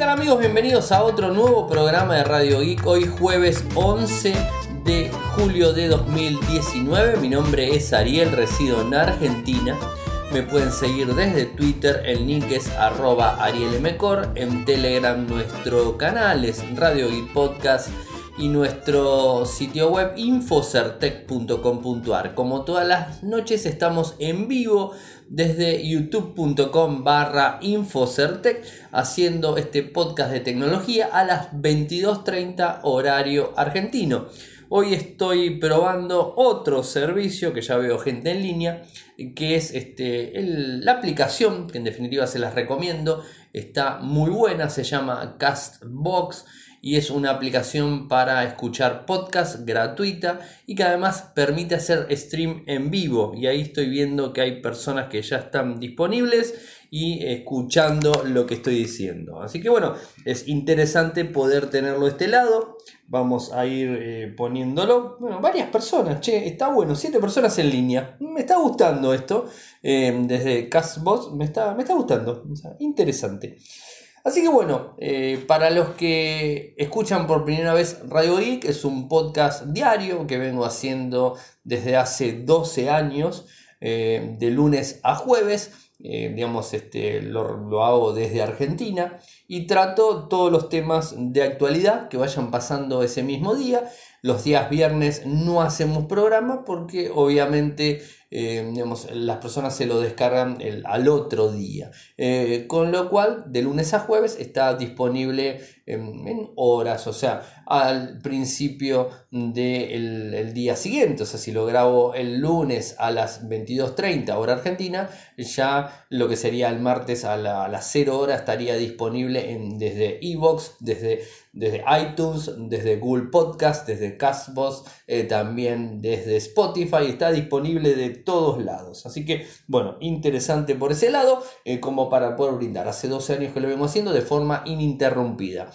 tal amigos? Bienvenidos a otro nuevo programa de Radio Geek. Hoy jueves 11 de julio de 2019. Mi nombre es Ariel, resido en Argentina. Me pueden seguir desde Twitter, el link es arroba arielmcor. En Telegram nuestro canal es Radio Geek Podcast y nuestro sitio web infocertec.com.ar. Como todas las noches estamos en vivo desde youtube.com barra infocertec haciendo este podcast de tecnología a las 22.30 horario argentino. Hoy estoy probando otro servicio que ya veo gente en línea, que es este, la aplicación, que en definitiva se las recomiendo, está muy buena, se llama Castbox y es una aplicación para escuchar podcast gratuita y que además permite hacer stream en vivo. Y ahí estoy viendo que hay personas que ya están disponibles y escuchando lo que estoy diciendo. Así que bueno es interesante poder tenerlo de este lado. Vamos a ir eh, poniéndolo. Bueno varias personas che está bueno siete personas en línea. Me está gustando esto eh, desde Castbox me está, me está gustando interesante Así que bueno, eh, para los que escuchan por primera vez Radio Geek, es un podcast diario que vengo haciendo desde hace 12 años, eh, de lunes a jueves. Eh, digamos, este, lo, lo, hago desde Argentina y trato todos los temas de actualidad que vayan pasando ese mismo día. Los días viernes no hacemos programa porque obviamente eh, las personas se lo descargan al otro día. Eh, con lo cual, de lunes a jueves está disponible en, horas, o sea, al principio del día siguiente. O sea, si lo grabo el lunes a las 22.30 hora argentina, ya lo que sería el martes a, las 0 horas estaría disponible en, desde Evox, desde, desde iTunes, desde Google Podcast, desde Castbox, eh, también desde Spotify. Está disponible de todos lados. Así que, bueno, interesante por ese lado, eh, como para poder brindar. Hace 12 años que lo vengo haciendo de forma ininterrumpida.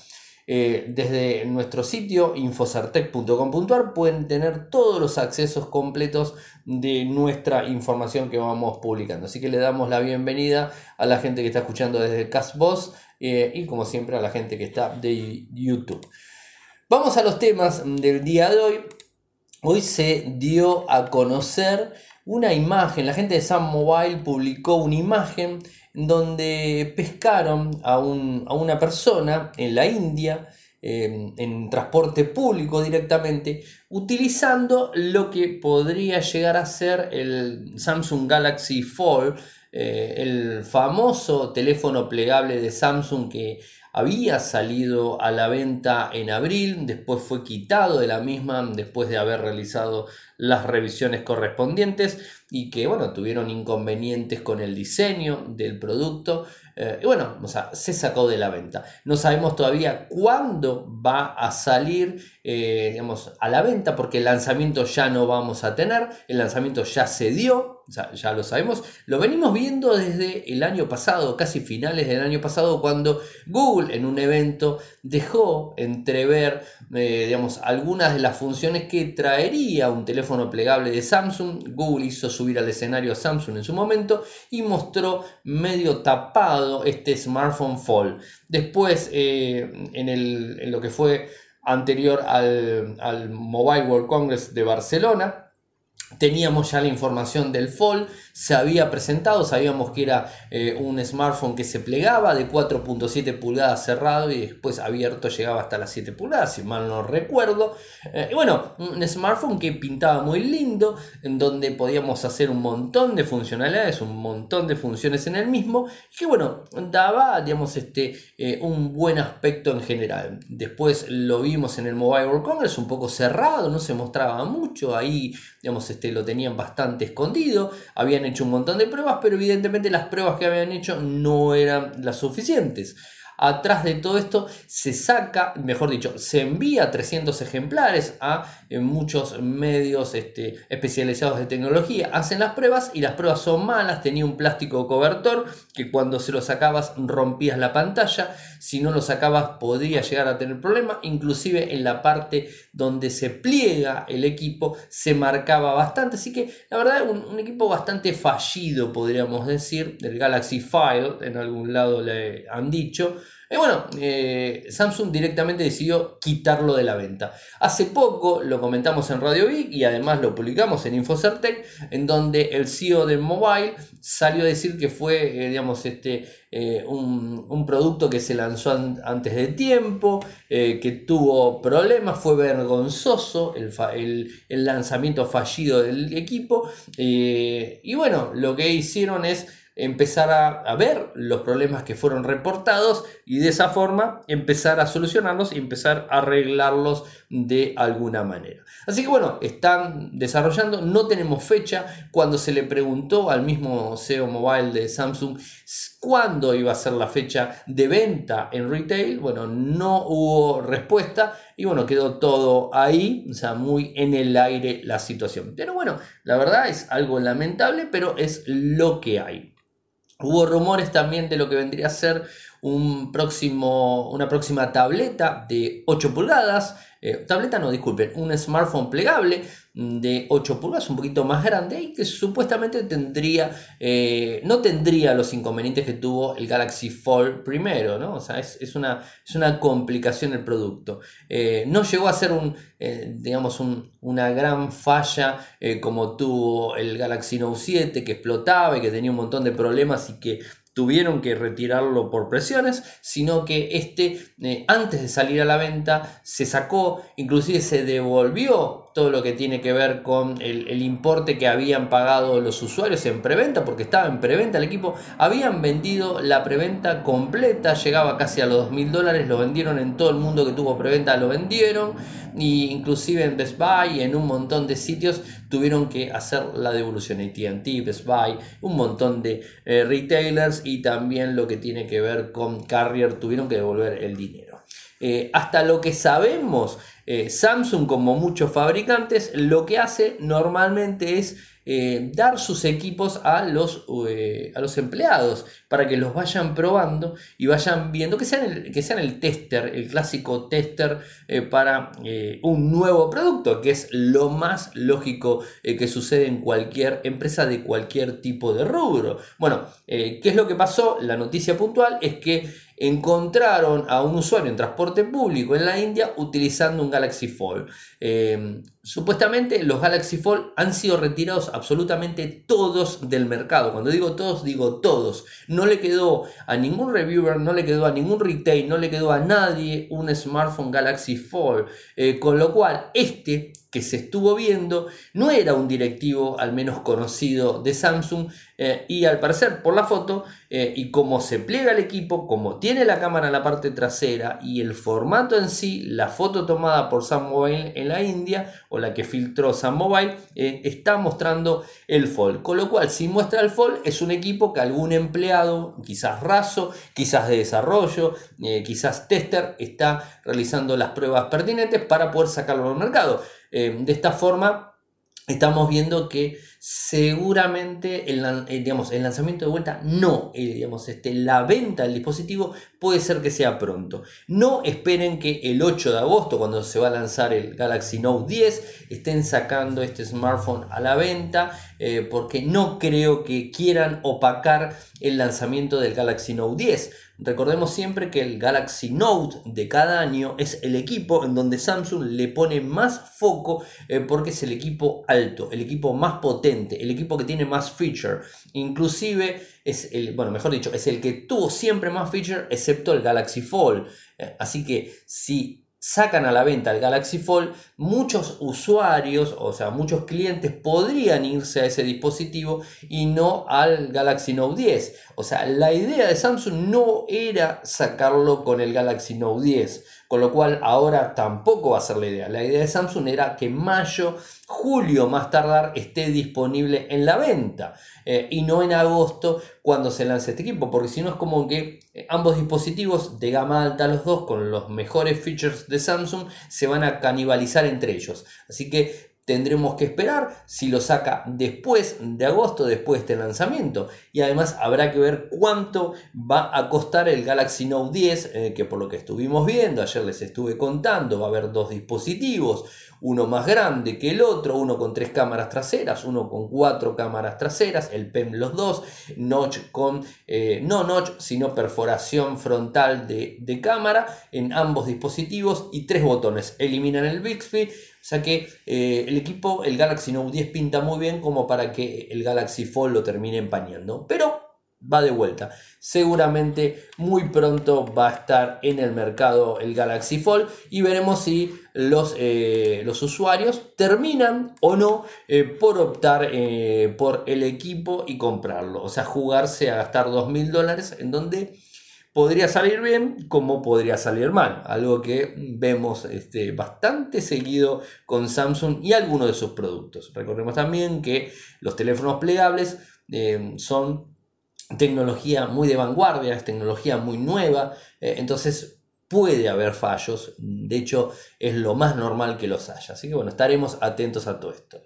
Eh, desde nuestro sitio infosartec.com.ar pueden tener todos los accesos completos de nuestra información que vamos publicando. Así que le damos la bienvenida a la gente que está escuchando desde Castbox eh, y como siempre a la gente que está de YouTube. Vamos a los temas del día de hoy. Hoy se dio a conocer una imagen, la gente de Sam Mobile publicó una imagen donde pescaron a, una persona en la India, em, en transporte público directamente, utilizando lo que podría llegar a ser el Samsung Galaxy Fold, eh, el famoso teléfono plegable de Samsung que había salido a la venta en abril, después fue quitado de la misma después de haber realizado las revisiones correspondientes y que bueno, tuvieron inconvenientes con el diseño del producto eh, y bueno, o sea, se sacó de la venta. No sabemos todavía cuándo va a salir eh, digamos, a la venta porque el lanzamiento ya no vamos a tener, el lanzamiento ya se dio, ya lo sabemos, lo venimos viendo desde el año pasado, casi finales del año pasado, cuando Google en un evento dejó entrever eh, digamos, algunas de las funciones que traería un teléfono plegable de Samsung. Google hizo subir al escenario a Samsung en su momento y mostró medio tapado este smartphone Fold. Después, eh, en, lo que fue anterior al Mobile World Congress de Barcelona, Teníamos ya la información del Fold, se había presentado, sabíamos que era eh, un smartphone que se plegaba de 4.7 pulgadas cerrado y después abierto llegaba hasta las 7 pulgadas, si mal no recuerdo. Eh, y bueno, un smartphone que pintaba muy lindo, en donde podíamos hacer un montón de funcionalidades, un montón de funciones en el mismo, y que bueno, daba, digamos, este, eh, un buen aspecto en general. Después lo vimos en el Mobile World Congress, un poco cerrado, no se mostraba mucho, ahí, digamos, este, lo tenían bastante escondido, habían hecho un montón de pruebas, pero evidentemente las pruebas que habían hecho no eran las suficientes. Atrás de todo esto se saca, mejor dicho, se envía 300 ejemplares a muchos medios este, especializados de tecnología. Hacen las pruebas y las pruebas son malas. Tenía un plástico cobertor que cuando se lo sacabas rompías la pantalla. Si no lo sacabas podría llegar a tener problemas. Inclusive en la parte donde se pliega el equipo se marcaba bastante. Así que la verdad un, un equipo bastante fallido podríamos decir. Del Galaxy File en algún lado le han dicho. Y bueno, eh, Samsung directamente decidió quitarlo de la venta. Hace poco lo comentamos en Radio Vic y además lo publicamos en Infocertec, en donde el CEO de Mobile salió a decir que fue, eh, digamos, este, eh, un, producto que se lanzó antes de tiempo, que tuvo problemas, fue vergonzoso el, el lanzamiento fallido del equipo. y bueno, lo que hicieron es empezar a, ver los problemas que fueron reportados y de esa forma empezar a solucionarlos y empezar a arreglarlos de alguna manera. Así que bueno, están desarrollando, no tenemos fecha. Cuando se le preguntó al mismo CEO Mobile de Samsung cuándo iba a ser la fecha de venta en retail, bueno, no hubo respuesta y bueno, quedó todo ahí, o sea, muy en el aire la situación. Pero bueno, la verdad es algo lamentable, pero es lo que hay. Hubo rumores también de lo que vendría a ser un próximo, una próxima tableta de 8 pulgadas. Eh, tableta no, disculpen, un smartphone plegable de 8 pulgadas, un poquito más grande y que supuestamente tendría, eh, no tendría los inconvenientes que tuvo el Galaxy Fold primero, ¿no? O sea, es, una, es una complicación el producto. Eh, no llegó a ser un, digamos, una gran falla como tuvo el Galaxy Note 7 que explotaba y que tenía un montón de problemas y que tuvieron que retirarlo por presiones, sino que este eh, antes de salir a la venta se sacó, inclusive se devolvió todo lo que tiene que ver con el, importe que habían pagado los usuarios en preventa, porque estaba en preventa el equipo, habían vendido la preventa completa, llegaba casi a los 2 mil dólares, lo vendieron en todo el mundo que tuvo preventa, lo vendieron, y inclusive en Best Buy, en un montón de sitios, tuvieron que hacer la devolución, ATT, Best Buy, un montón de eh, retailers y también lo que tiene que ver con Carrier, tuvieron que devolver el dinero. Eh, hasta lo que sabemos, eh, Samsung, como muchos fabricantes, lo que hace normalmente es eh, dar sus equipos a los, a los empleados para que los vayan probando y vayan viendo que sean el, que sean el tester, el clásico tester para un nuevo producto, que es lo más lógico que sucede en cualquier empresa de cualquier tipo de rubro. Bueno, ¿qué es lo que pasó? La noticia puntual es que encontraron a un usuario en transporte público en la India utilizando un Galaxy Fold. Eh, supuestamente los Galaxy Fold han sido retirados absolutamente todos del mercado. Cuando digo todos, digo todos. No le quedó a ningún reviewer, no le quedó a ningún retail, no le quedó a nadie un smartphone Galaxy Fold. Eh, con lo cual, este que se estuvo viendo no era un directivo al menos conocido de Samsung eh, y al parecer por la foto y como se pliega el equipo, como tiene la cámara en la parte trasera y el formato en sí, la foto tomada por Sam Mobile en la India o la que filtró Sam Mobile, eh, está mostrando el Fold. Con lo cual, si muestra el Fold, es un equipo que algún empleado, quizás raso, quizás de desarrollo, eh, quizás tester, está realizando las pruebas pertinentes para poder sacarlo al mercado. Eh, de esta forma, estamos viendo que seguramente el, eh, digamos, el lanzamiento de vuelta no, eh, digamos, este, la venta del dispositivo puede ser que sea pronto. No esperen que el 8 de agosto, cuando se va a lanzar el Galaxy Note 10, estén sacando este smartphone a la venta, eh, porque no creo que quieran opacar el lanzamiento del Galaxy Note 10. Recordemos siempre que el Galaxy Note de cada año es el equipo en donde Samsung le pone más foco porque es el equipo alto, el equipo más potente el equipo que tiene más feature. Inclusive es el, bueno, mejor dicho, es el que tuvo siempre más feature excepto el Galaxy Fold. Eh, así que si sacan a la venta el Galaxy Fold, muchos usuarios, o sea, muchos clientes podrían irse a ese dispositivo y no al Galaxy Note 10. O sea, la idea de Samsung no era sacarlo con el Galaxy Note 10, con lo cual ahora tampoco va a ser la idea. La idea de Samsung era que mayo julio más tardar esté disponible en la venta eh, y no en agosto cuando se lance este equipo, porque si no es como que eh, ambos dispositivos de gama alta los dos con los mejores features de Samsung se van a canibalizar entre ellos. Así que tendremos que esperar si lo saca después de agosto, después de este lanzamiento. Y además habrá que ver cuánto va a costar el Galaxy Note 10, eh, que por lo que estuvimos viendo, ayer les estuve contando, va a haber dos dispositivos, uno más grande que el otro, uno con tres cámaras traseras, uno con cuatro cámaras traseras, el PEM los dos, notch con, eh, no notch, sino perforación frontal de, de cámara en ambos dispositivos y tres botones, eliminan el Bixby, sea que eh, el equipo, el Galaxy Note 10 pinta muy bien como para que el Galaxy Fold lo termine empañando. Pero va de vuelta. Seguramente muy pronto va a estar en el mercado el Galaxy Fold y veremos si los, eh, los usuarios terminan o no eh, por optar por el equipo y comprarlo. O sea, jugarse a gastar 2.000 dólares en donde podría salir bien como podría salir mal, algo que vemos este, bastante seguido con Samsung y algunos de sus productos. Recordemos también que los teléfonos plegables eh, son tecnología muy de vanguardia, es tecnología muy nueva, eh, entonces puede haber fallos, de hecho es lo más normal que los haya, así que bueno, estaremos atentos a todo esto.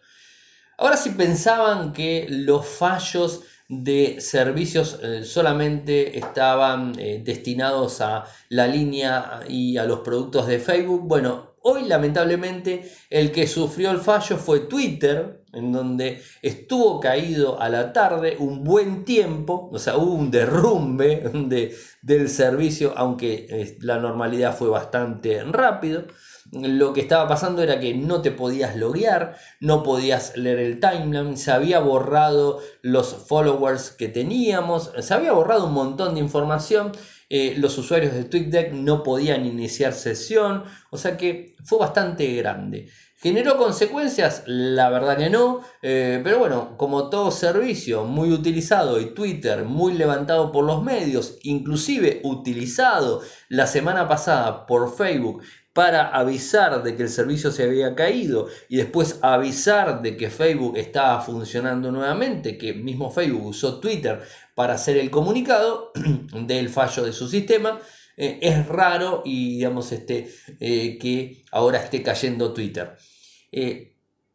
Ahora si pensaban que los fallos de servicios eh, solamente estaban eh, destinados a la línea y a los productos de Facebook. Bueno, hoy lamentablemente el que sufrió el fallo fue Twitter, en donde estuvo caído a la tarde un buen tiempo, o sea, hubo un derrumbe de, del servicio, aunque eh, la normalidad fue bastante rápido lo que estaba pasando era que no te podías loguear, no podías leer el timeline, se había borrado los followers que teníamos, se había borrado un montón de información, eh, los usuarios de TweetDeck no podían iniciar sesión, o sea que fue bastante grande. ¿Generó consecuencias? La verdad que no, eh, pero bueno, como todo servicio muy utilizado y Twitter muy levantado por los medios, inclusive utilizado la semana pasada por Facebook para avisar de que el servicio se había caído y después avisar de que Facebook estaba funcionando nuevamente, que mismo Facebook usó Twitter para hacer el comunicado del fallo de su sistema. Eh, es raro y digamos este, eh, que ahora esté cayendo Twitter. Eh,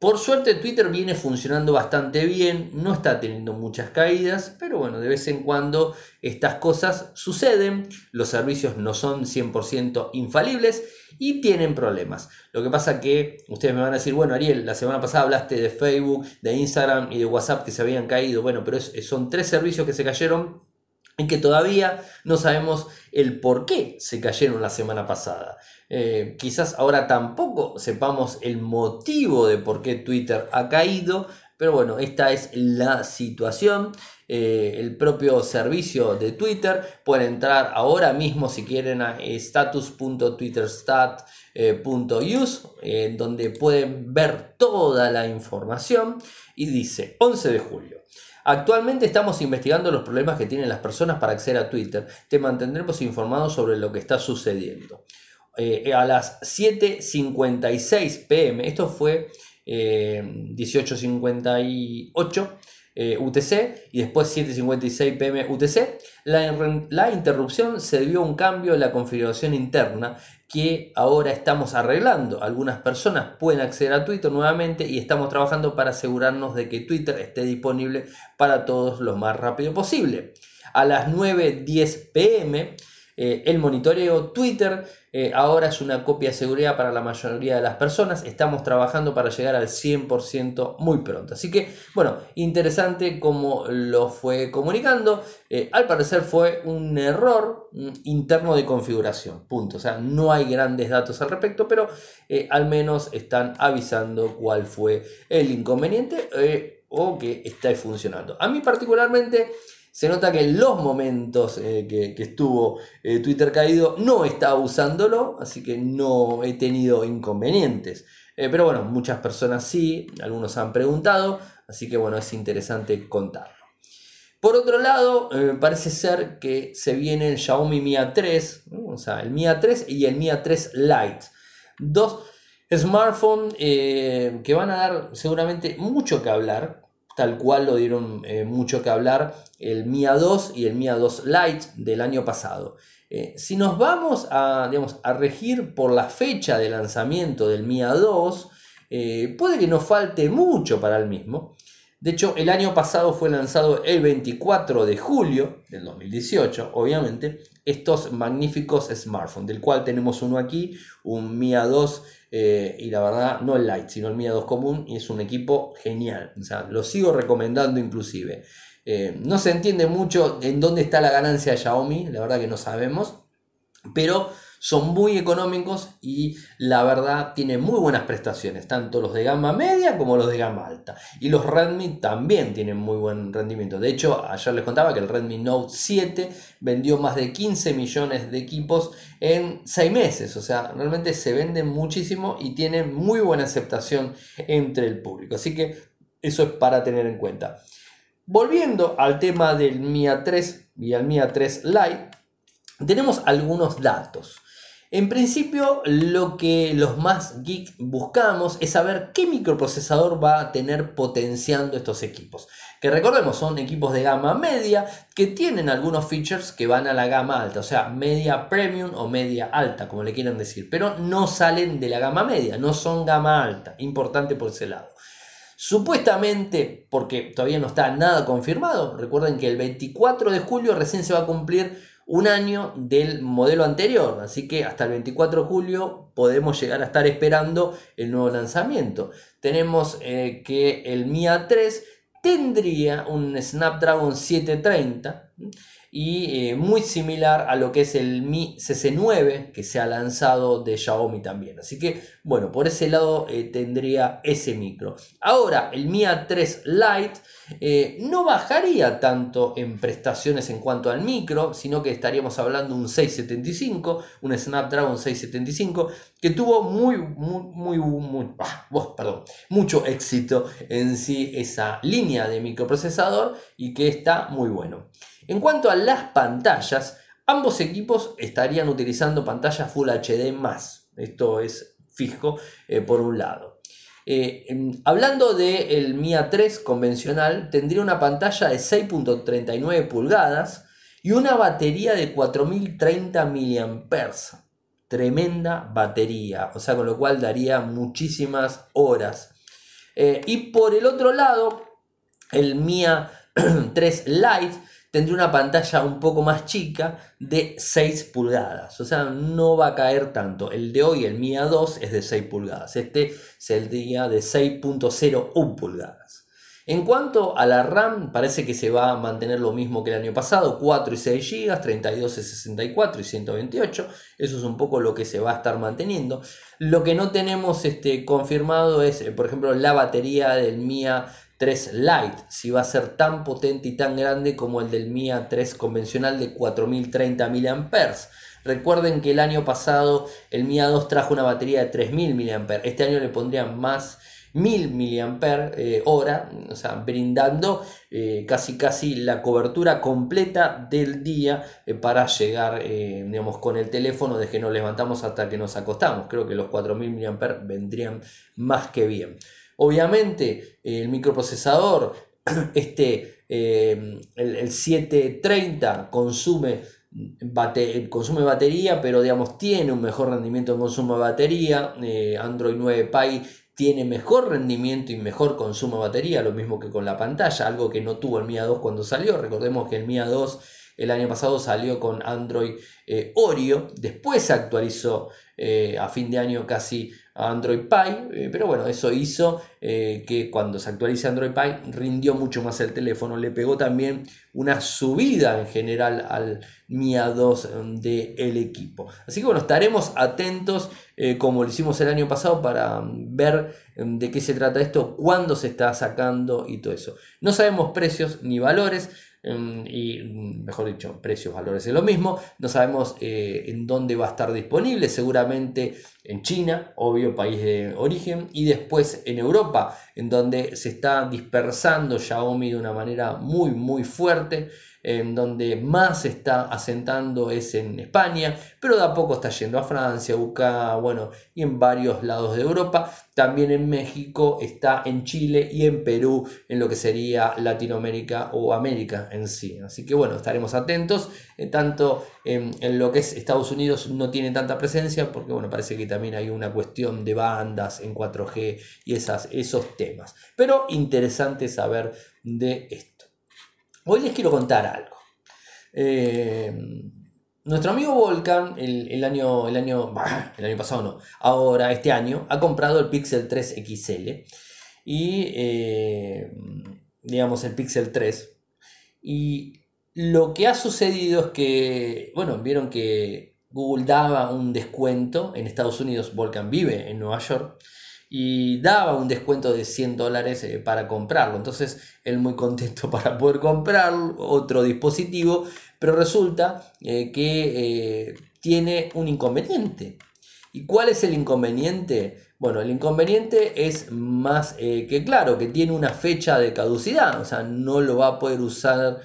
por suerte Twitter viene funcionando bastante bien, no está teniendo muchas caídas, pero bueno, de vez en cuando estas cosas suceden, los servicios no son 100% infalibles y tienen problemas. Lo que pasa que ustedes me van a decir, bueno Ariel, la semana pasada hablaste de Facebook, de Instagram y de WhatsApp que se habían caído, bueno, pero son tres servicios que se cayeron y que todavía no sabemos el por qué se cayeron la semana pasada. Eh, quizás ahora tampoco sepamos el motivo de por qué Twitter ha caído, pero bueno, esta es la situación. Eh, el propio servicio de Twitter pueden entrar ahora mismo si quieren a status.twitterstat.use, eh, donde pueden ver toda la información. Y dice 11 de julio. Actualmente estamos investigando los problemas que tienen las personas para acceder a Twitter. Te mantendremos informado sobre lo que está sucediendo. Eh, a las 7.56 pm, esto fue 18.58 eh, UTC y después 7.56 pm UTC, la, la, interrupción se debió a un cambio en la configuración interna que ahora estamos arreglando. Algunas personas pueden acceder a Twitter nuevamente y estamos trabajando para asegurarnos de que Twitter esté disponible para todos lo más rápido posible. A las 9.10 pm eh, el monitoreo Twitter eh, ahora es una copia de seguridad para la mayoría de las personas. Estamos trabajando para llegar al 100% muy pronto. Así que, bueno, interesante como lo fue comunicando. Eh, al parecer fue un error mm, interno de configuración. Punto. O sea, no hay grandes datos al respecto, pero al menos están avisando cuál fue el inconveniente o que está funcionando. A mí particularmente se nota que en los momentos eh, que, estuvo eh, Twitter caído no estaba usándolo, así que no he tenido inconvenientes. Eh, pero bueno, muchas personas sí, algunos han preguntado, así que bueno, es interesante contarlo. Por otro lado, parece ser que se viene el Xiaomi Mi A3, o sea, el Mi A3 y el Mi A3 Lite. Dos smartphones que van a dar seguramente mucho que hablar, tal cual lo dieron eh, mucho que hablar el MIA 2 y el MIA 2 Lite del año pasado. Eh, si nos vamos a, digamos, a regir por la fecha de lanzamiento del MIA 2, eh, puede que nos falte mucho para el mismo. De hecho, el año pasado fue lanzado el 24 de julio del 2018, obviamente, estos magníficos smartphones, del cual tenemos uno aquí, un Mi A2, eh, y la verdad, no el Lite, sino el Mi A2 común, y es un equipo genial. O sea, lo sigo recomendando inclusive. Eh, no se entiende mucho en dónde está la ganancia de Xiaomi, la verdad que no sabemos, pero son muy económicos y la verdad tienen muy buenas prestaciones, tanto los de gama media como los de gama alta. Y los Redmi también tienen muy buen rendimiento. De hecho, ayer les contaba que el Redmi Note 7 vendió más de 15 millones de equipos en 6 meses. O sea, realmente se venden muchísimo y tienen muy buena aceptación entre el público. Así que eso es para tener en cuenta. Volviendo al tema del Mi A3 y al Mi A3 Lite, tenemos algunos datos. En principio, lo que los más geek buscamos es saber qué microprocesador va a tener potenciando estos equipos. Que recordemos, son equipos de gama media que tienen algunos features que van a la gama alta, o sea, media premium o media alta, como le quieran decir, pero no salen de la gama media, no son gama alta, importante por ese lado. Supuestamente, porque todavía no está nada confirmado, recuerden que el 24 de julio recién se va a cumplir un año del modelo anterior, así que hasta el 24 de julio podemos llegar a estar esperando el nuevo lanzamiento. Tenemos eh, que el Mi A3 tendría un Snapdragon 730 y eh, muy similar a lo que es el Mi CC9 que se ha lanzado de Xiaomi también. Así que bueno, por ese lado eh, tendría ese micro. Ahora el Mi A3 Lite eh, no bajaría tanto en prestaciones en cuanto al micro, sino que estaríamos hablando un 675, un Snapdragon 675, que tuvo muy, muy, muy, ah, mucho éxito en sí esa línea de microprocesador y que está muy bueno. En cuanto a las pantallas, ambos equipos estarían utilizando pantallas Full HD+. Esto es fijo eh, por un lado. Eh, hablando del Mi A3 convencional, tendría una pantalla de 6.39 pulgadas y una batería de 4030 mAh. Tremenda batería, o sea, con lo cual daría muchísimas horas. Eh, y por el otro lado, el Mi A3 Lite tendría una pantalla un poco más chica de 6 pulgadas. O sea, no va a caer tanto. El de hoy, el Mi A2, es de 6 pulgadas. Este sería de 6.01 pulgadas. En cuanto a la RAM, parece que se va a mantener lo mismo que el año pasado, 4 y 6 GB, 32 y 64 y 128, eso es un poco lo que se va a estar manteniendo. Lo que no tenemos este, confirmado es, eh, por ejemplo, la batería del Mi 3 Lite, si va a ser tan potente y tan grande como el del Mi A3 convencional de 4030 mAh. Recuerden que el año pasado el Mi A2 trajo una batería de 3000 mAh. Este año le pondrían más 1000 mAh eh, hora, o sea, brindando eh, casi casi la cobertura completa del día eh, para llegar, digamos, con el teléfono desde que nos levantamos hasta que nos acostamos. Creo que los 4000 mAh vendrían más que bien. Obviamente el microprocesador, este, eh, el, 730 consume, consume batería, pero digamos tiene un mejor rendimiento en consumo de batería. Eh, Android 9 Pie tiene mejor rendimiento y mejor consumo de batería, lo mismo que con la pantalla, algo que no tuvo el Mi A2 cuando salió. Recordemos que el Mi A2 el año pasado salió con Android eh, Oreo, después se actualizó a fin de año casi Android Pie, eh, pero bueno, eso hizo eh, que cuando se actualice Android Pie rindió mucho más el teléfono, le pegó también una subida en general al Mi A2 del equipo. Así que bueno, estaremos atentos eh, como lo hicimos el año pasado para ver de qué se trata esto, cuándo se está sacando y todo eso. No sabemos precios ni valores. Em, y mejor dicho, precios, valores es lo mismo. No sabemos eh, en dónde va a estar disponible, seguramente en China, obvio país de origen, y después en Europa, en donde se está dispersando Xiaomi de una manera muy muy fuerte. En donde más se está asentando es en España, pero de a poco está yendo a Francia, UK, bueno, y en varios lados de Europa. También en México, está en Chile y en Perú, en lo que sería Latinoamérica o América en sí. Así que bueno, estaremos atentos. Eh, tanto en, lo que es Estados Unidos no tiene tanta presencia, porque bueno, parece que también hay una cuestión de bandas en 4G y esas, esos temas. Pero interesante saber de esto. Hoy les quiero contar algo. Eh, nuestro amigo Volcan, el, año, el, año, el año pasado no, ahora este año, ha comprado el Pixel 3 XL y, eh, digamos, el Pixel 3. Y lo que ha sucedido es que, bueno, vieron que Google daba un descuento en Estados Unidos, Volcan vive en Nueva York, y daba un descuento de 100 dólares eh, para comprarlo. Entonces él muy contento para poder comprar otro dispositivo, pero resulta eh, que eh, tiene un inconveniente. ¿Y cuál es el inconveniente? Bueno, el inconveniente es más que claro, que tiene una fecha de caducidad, o sea, no lo va a poder usar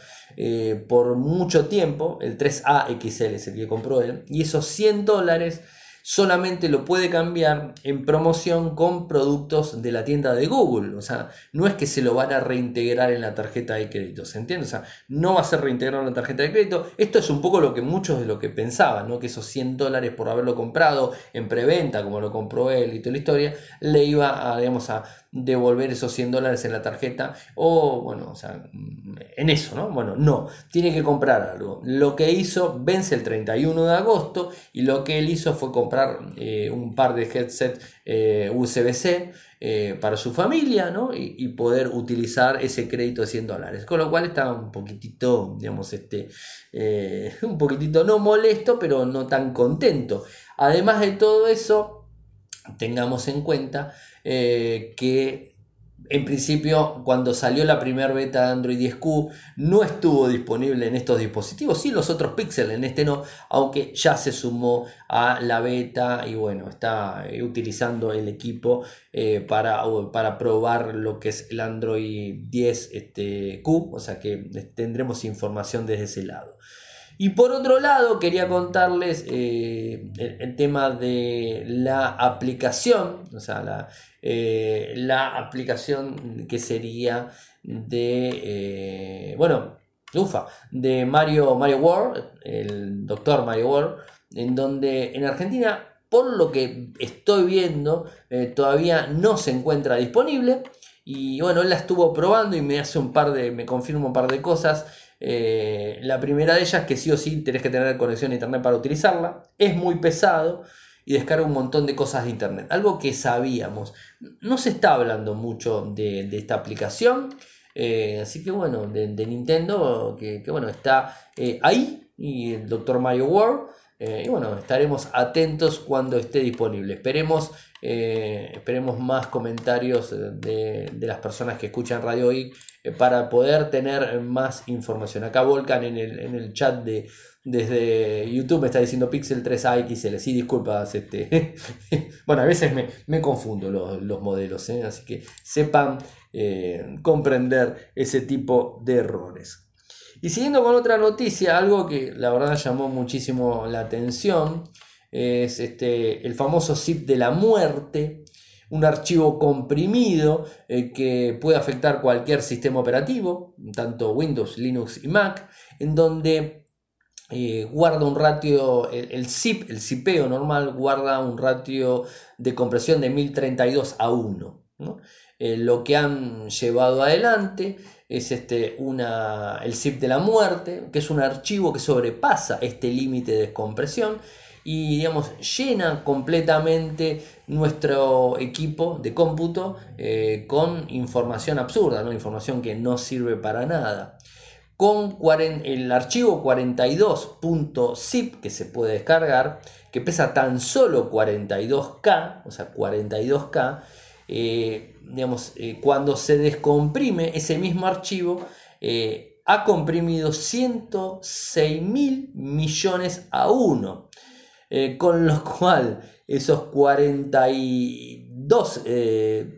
por mucho tiempo. El 3A XL es el que compró él, y esos 100 dólares solamente lo puede cambiar en promoción con productos de la tienda de Google. O sea, no es que se lo van a reintegrar en la tarjeta de crédito, ¿se entiende? O sea, no va a ser reintegrado en la tarjeta de crédito. Esto es un poco lo que muchos de lo que pensaban, ¿no? Que esos 100 dólares por haberlo comprado en preventa, como lo compró él y toda la historia, le iba a, digamos, a devolver esos 100 dólares en la tarjeta o, bueno, o sea, en eso, ¿no? Bueno, no, tiene que comprar algo. Lo que hizo vence el 31 de agosto y lo que él hizo fue comprar eh, un par de headset eh, USB-C eh, para su familia, ¿no? Y, poder utilizar ese crédito de 100 dólares. Con lo cual está un poquitito, digamos, este, un poquitito no molesto, pero no tan contento. Además de todo eso, tengamos en cuenta que en principio, cuando salió la primera beta de Android 10Q, no estuvo disponible en estos dispositivos, sí los otros Pixel, en este no, aunque ya se sumó a la beta y bueno, está eh, utilizando el equipo eh, para, para probar lo que es el Android 10 este, o sea que tendremos información desde ese lado. Y por otro lado, quería contarles eh, el, tema de la aplicación, o sea, la, eh, la aplicación que sería de, eh, bueno, ufa, de Mario, Mario World, el doctor Mario World, en donde en Argentina, por lo que estoy viendo, todavía no se encuentra disponible. Y bueno, él la estuvo probando y me hace un par de, me confirma un par de cosas. Eh, la primera de ellas es que sí o sí tenés que tener conexión a internet para utilizarla. Es muy pesado y descarga un montón de cosas de internet. Algo que sabíamos. No se está hablando mucho de, esta aplicación. Eh, así que bueno, de, Nintendo, que, bueno, está eh, ahí. Y el Dr. Mario World. y bueno, estaremos atentos cuando esté disponible. Esperemos eh, esperemos más comentarios de, las personas que escuchan Radio Geek eh, para poder tener más información. Acá Volcan en el, chat de desde YouTube me está diciendo Pixel 3A XL. Sí, disculpas. Este. bueno, a veces me, confundo los, modelos, ¿eh? así que sepan comprender ese tipo de errores. Y siguiendo con otra noticia, algo que la verdad llamó muchísimo la atención es este, el famoso zip de la muerte, un archivo comprimido eh, que puede afectar cualquier sistema operativo, tanto Windows, Linux y Mac, en donde eh, guarda un ratio, el, zip, el zipeo normal, guarda un ratio de compresión de 1032 a 1. Eh, lo que han llevado adelante es este, una, el zip de la muerte, que es un archivo que sobrepasa este límite de compresión y digamos, llena completamente nuestro equipo de cómputo eh, con información absurda, ¿no? información que no sirve para nada. Con el archivo 42.zip que se puede descargar, que pesa tan solo 42K, o sea, 42K, eh, digamos, eh, cuando se descomprime ese mismo archivo, ha comprimido 106 mil millones a 1. con lo cual esos 42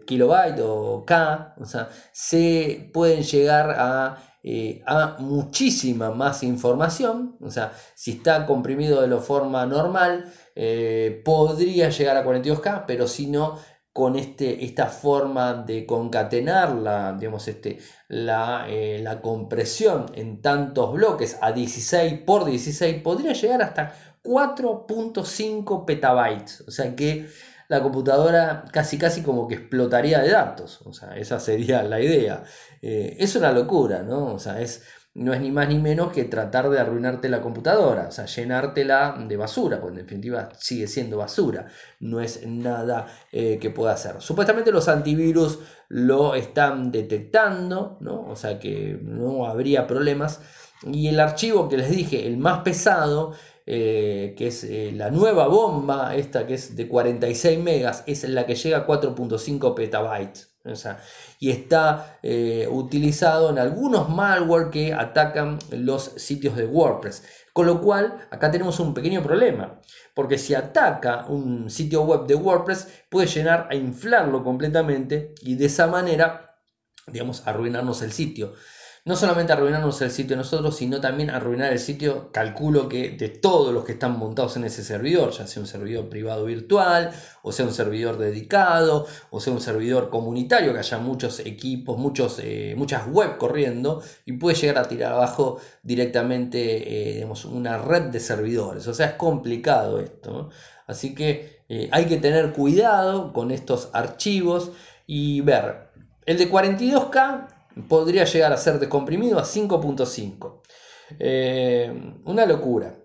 kilobytes o K, o sea, se pueden llegar a eh, a muchísima más información. O sea, si está comprimido de la forma normal, eh, podría llegar a 42K, pero si no, con este, esta forma de concatenar la, digamos, este, la, eh, la compresión en tantos bloques a 16 por 16, podría llegar hasta 4.5 petabytes. O sea que la computadora casi casi como que explotaría de datos. O sea, esa sería la idea. Eh, es una locura, ¿no? O sea, es, no es ni más ni menos que tratar de arruinarte la computadora, o sea, llenártela de basura, porque en definitiva sigue siendo basura, no es nada eh, que pueda hacer. Supuestamente los antivirus lo están detectando, ¿no? O sea que no habría problemas. Y el archivo que les dije, el más pesado, eh, que es eh, la nueva bomba, esta que es de 46 megas, es la que llega a 4.5 petabytes. y está eh, utilizado en algunos malware que atacan los sitios de WordPress. Con lo cual, acá tenemos un pequeño problema. Porque si ataca un sitio web de WordPress, puede llenar a inflarlo completamente y de esa manera, digamos, arruinarnos el sitio no solamente arruinarnos el sitio nosotros, sino también arruinar el sitio, calculo que de todos los que están montados en ese servidor, ya sea un servidor privado virtual, o sea un servidor dedicado, o sea un servidor comunitario, que haya muchos equipos, muchos, eh, muchas web corriendo, y puede llegar a tirar abajo directamente eh, una red de servidores. O sea, es complicado esto. Así que eh, hay que tener cuidado con estos archivos y ver. El de 42K podría llegar a ser descomprimido a 5.5. Eh, una locura.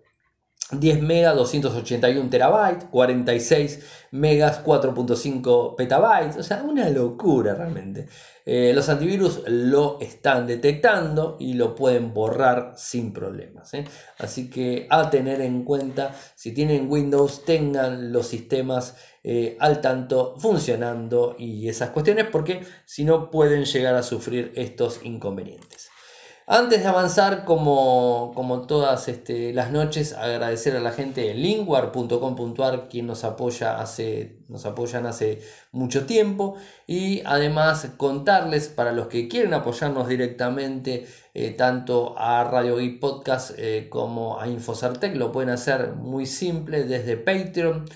10 megas 281 terabytes, 46 megas 4.5 petabytes, o sea, una locura realmente. Eh, los antivirus lo están detectando y lo pueden borrar sin problemas. ¿eh? Así que a tener en cuenta, si tienen Windows, tengan los sistemas eh, al tanto funcionando y esas cuestiones, porque si no pueden llegar a sufrir estos inconvenientes. Antes de avanzar, como, todas este, las noches, agradecer a la gente de linguar.com.ar quien nos apoya hace, nos apoyan hace mucho tiempo. Y además contarles para los que quieren apoyarnos directamente eh, tanto a Radio y Podcast eh, como a Infocertec, lo pueden hacer muy simple desde Patreon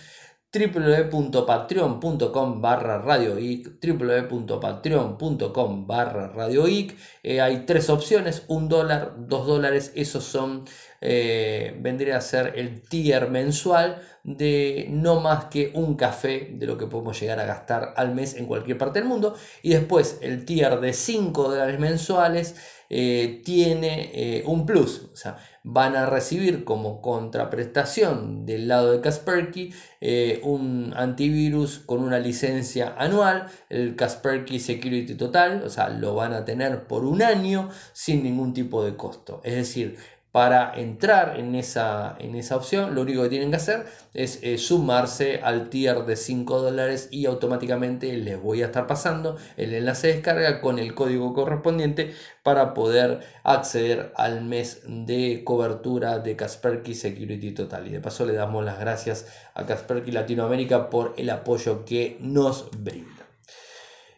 www.patreon.com barra radioic www.patreon.com barra radioic eh, hay tres opciones un dólar dos dólares esos son eh, vendría a ser el tier mensual de no más que un café de lo que podemos llegar a gastar al mes en cualquier parte del mundo. Y después el tier de 5 dólares mensuales eh, tiene un plus o sea van a recibir como contraprestación del lado de Kaspersky eh, un antivirus con una licencia anual, el Kaspersky Security Total, o sea, lo van a tener por un año sin ningún tipo de costo. Es decir, para entrar en esa, en esa opción, lo único que tienen que hacer es eh, sumarse al tier de 5 dólares y automáticamente les voy a estar pasando el enlace de descarga con el código correspondiente para poder acceder al mes de cobertura de Kaspersky Security Total. Y de paso le damos las gracias a Kaspersky Latinoamérica por el apoyo que nos brinda.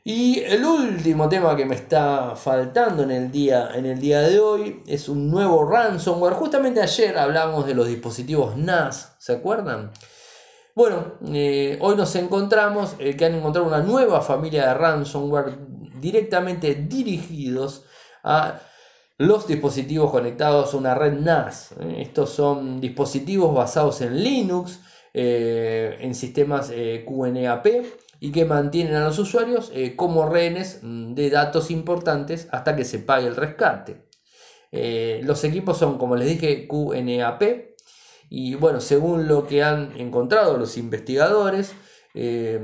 Y el último tema que me está faltando en el día, en el día de hoy es un nuevo ransomware. Justamente ayer hablamos de los dispositivos NAS, ¿se acuerdan? Bueno, eh, hoy nos encontramos eh, que han encontrado una nueva familia de ransomware directamente dirigidos a los dispositivos conectados a una red NAS. ¿eh? Estos son dispositivos basados en Linux, en sistemas QNAP y que mantienen a los usuarios eh, como rehenes mm, de datos importantes hasta que se pague el rescate. Eh, los equipos son, como les dije, QNAP y bueno, según lo que han encontrado los investigadores, eh,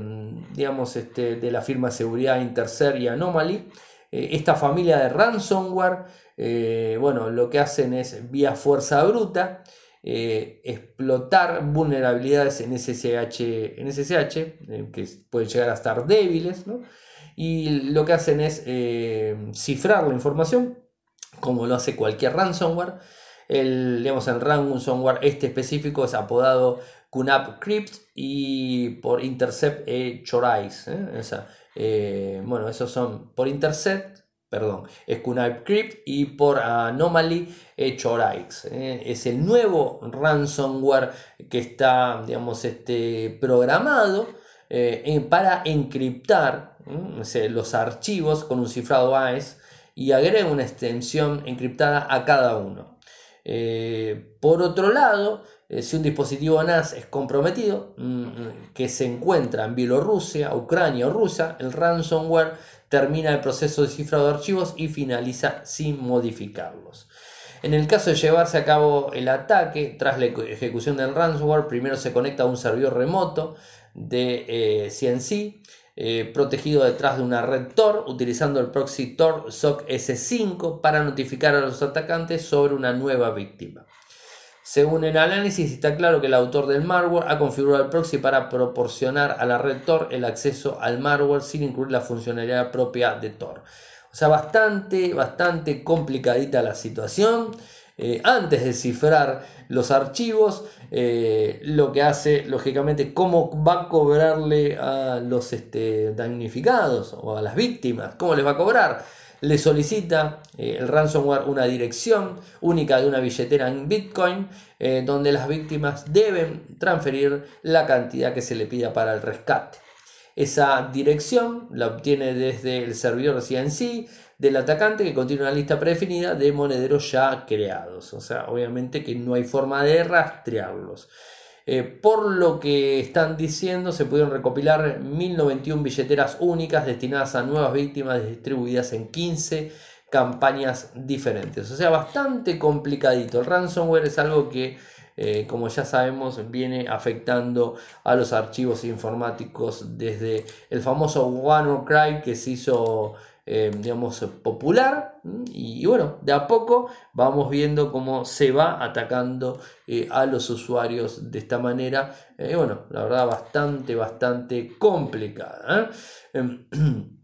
digamos, este, de la firma seguridad Intercer y Anomaly, esta familia de ransomware, bueno, lo que hacen es vía fuerza bruta, eh, explotar vulnerabilidades en SSH, en SSH eh, que pueden llegar a estar débiles, y lo que hacen es eh, cifrar la información, como lo hace cualquier ransomware, El, digamos, el ransomware este específico es apodado QNAP Crypt y por Intercept e. Eh, bueno, esos son por Intercept, perdón, QNAP Crypt y por Anomaly e Chorais. ¿eh? Es el nuevo ransomware que está, digamos, este, programado para encriptar los archivos con un cifrado AES y agrega una extensión encriptada a cada uno. Eh, por otro lado, eh, si un dispositivo NAS es comprometido, mm, mm, que se encuentra en Bielorrusia, Ucrania o Rusia, el ransomware termina el proceso de cifrado de archivos y finaliza sin modificarlos. En el caso de llevarse a cabo el ataque, tras la ejecución del ransomware, primero se conecta a un servidor remoto de CNC eh, eh, protegido detrás de una red Tor utilizando el proxy Tor SOC S5 para notificar a los atacantes sobre una nueva víctima. Según el análisis, está claro que el autor del malware ha configurado el proxy para proporcionar a la red Tor el acceso al malware sin incluir la funcionalidad propia de Tor. O sea, bastante, bastante complicadita la situación. Eh, antes de cifrar los archivos, eh, lo que hace, lógicamente, cómo va a cobrarle a los este, damnificados o a las víctimas, cómo les va a cobrar. Le solicita eh, el ransomware una dirección única de una billetera en Bitcoin, donde las víctimas deben transferir la cantidad que se le pida para el rescate. Esa dirección la obtiene desde el servidor CNC, del atacante que contiene una lista predefinida de monederos ya creados. O sea, obviamente que no hay forma de rastrearlos. Eh, por lo que están diciendo, se pudieron recopilar 1091 billeteras únicas destinadas a nuevas víctimas distribuidas en 15 campañas diferentes. O sea, bastante complicadito. El ransomware es algo que, eh, como ya sabemos, viene afectando a los archivos informáticos desde el famoso WannaCry que se hizo eh, digamos, popular. Y, bueno, de a poco vamos viendo cómo se va atacando eh, a los usuarios de esta manera. Eh, bueno, la verdad, bastante, bastante complicada.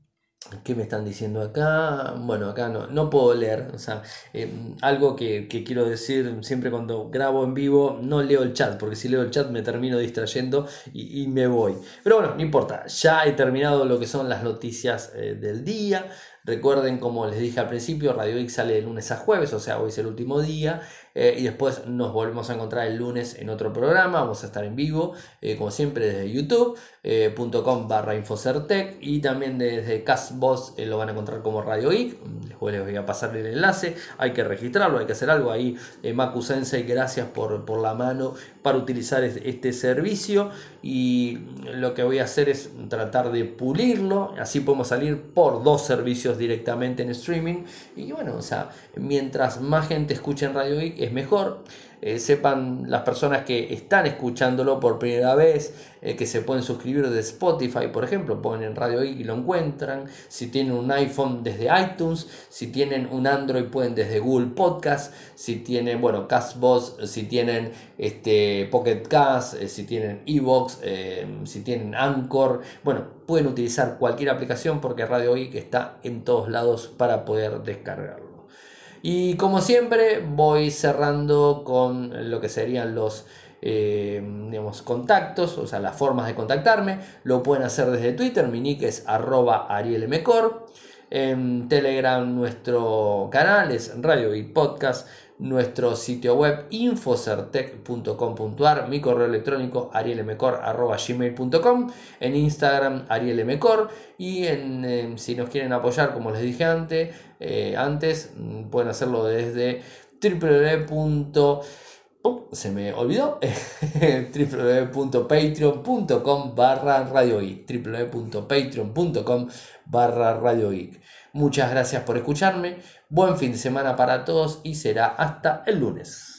¿Qué me están diciendo acá? Bueno, acá no, no puedo leer. O sea, em, algo que, quiero decir siempre cuando grabo en vivo, no leo el chat, porque si leo el chat me termino distrayendo y, me voy. Pero bueno, no importa, ya he terminado lo que son las noticias eh, del día. Recuerden, como les dije al principio, Radio X sale de lunes a jueves, o sea, hoy es el último día. Eh, y después nos volvemos a encontrar el lunes en otro programa. Vamos a estar en vivo, eh, como siempre, desde youtube.com eh, barra infocertec y también desde Castbox lo van a encontrar como Radio Geek. Después les voy a pasar el enlace. Hay que registrarlo, hay que hacer algo ahí. Maku Sensei, gracias por, por la mano para utilizar este servicio. Y lo que voy a hacer es tratar de pulirlo. Así podemos salir por dos servicios directamente en streaming. Y bueno, o sea, mientras más gente escuche en Radio Geek, es mejor. Eh, sepan las personas que están escuchándolo por primera vez, eh, que se pueden suscribir de Spotify, por ejemplo, ponen en Radio y lo encuentran. Si tienen un iPhone desde iTunes, si tienen un Android pueden desde Google Podcast, si tienen, bueno, Castbox, si tienen este, Pocket Cast, eh, si tienen Evox, si tienen Anchor, bueno, pueden utilizar cualquier aplicación porque Radio Geek está en todos lados para poder descargarlo. Y como siempre voy cerrando con lo que serían los eh, contactos, o sea, las formas de contactarme. Lo pueden hacer desde Twitter, mi nick es arroba arielmcor. En Telegram nuestro canal es Radio y Podcast nuestro sitio web infocertec.com.ar, mi correo electrónico arielmcor.gmail.com, en Instagram arielmcor y en, si nos quieren apoyar, como les dije antes, eh, antes mm, pueden hacerlo desde www. se me olvidó www.patreon.com barra radio www.patreon.com barra radio Muchas gracias por escucharme. Buen fin de semana para todos y será hasta el lunes.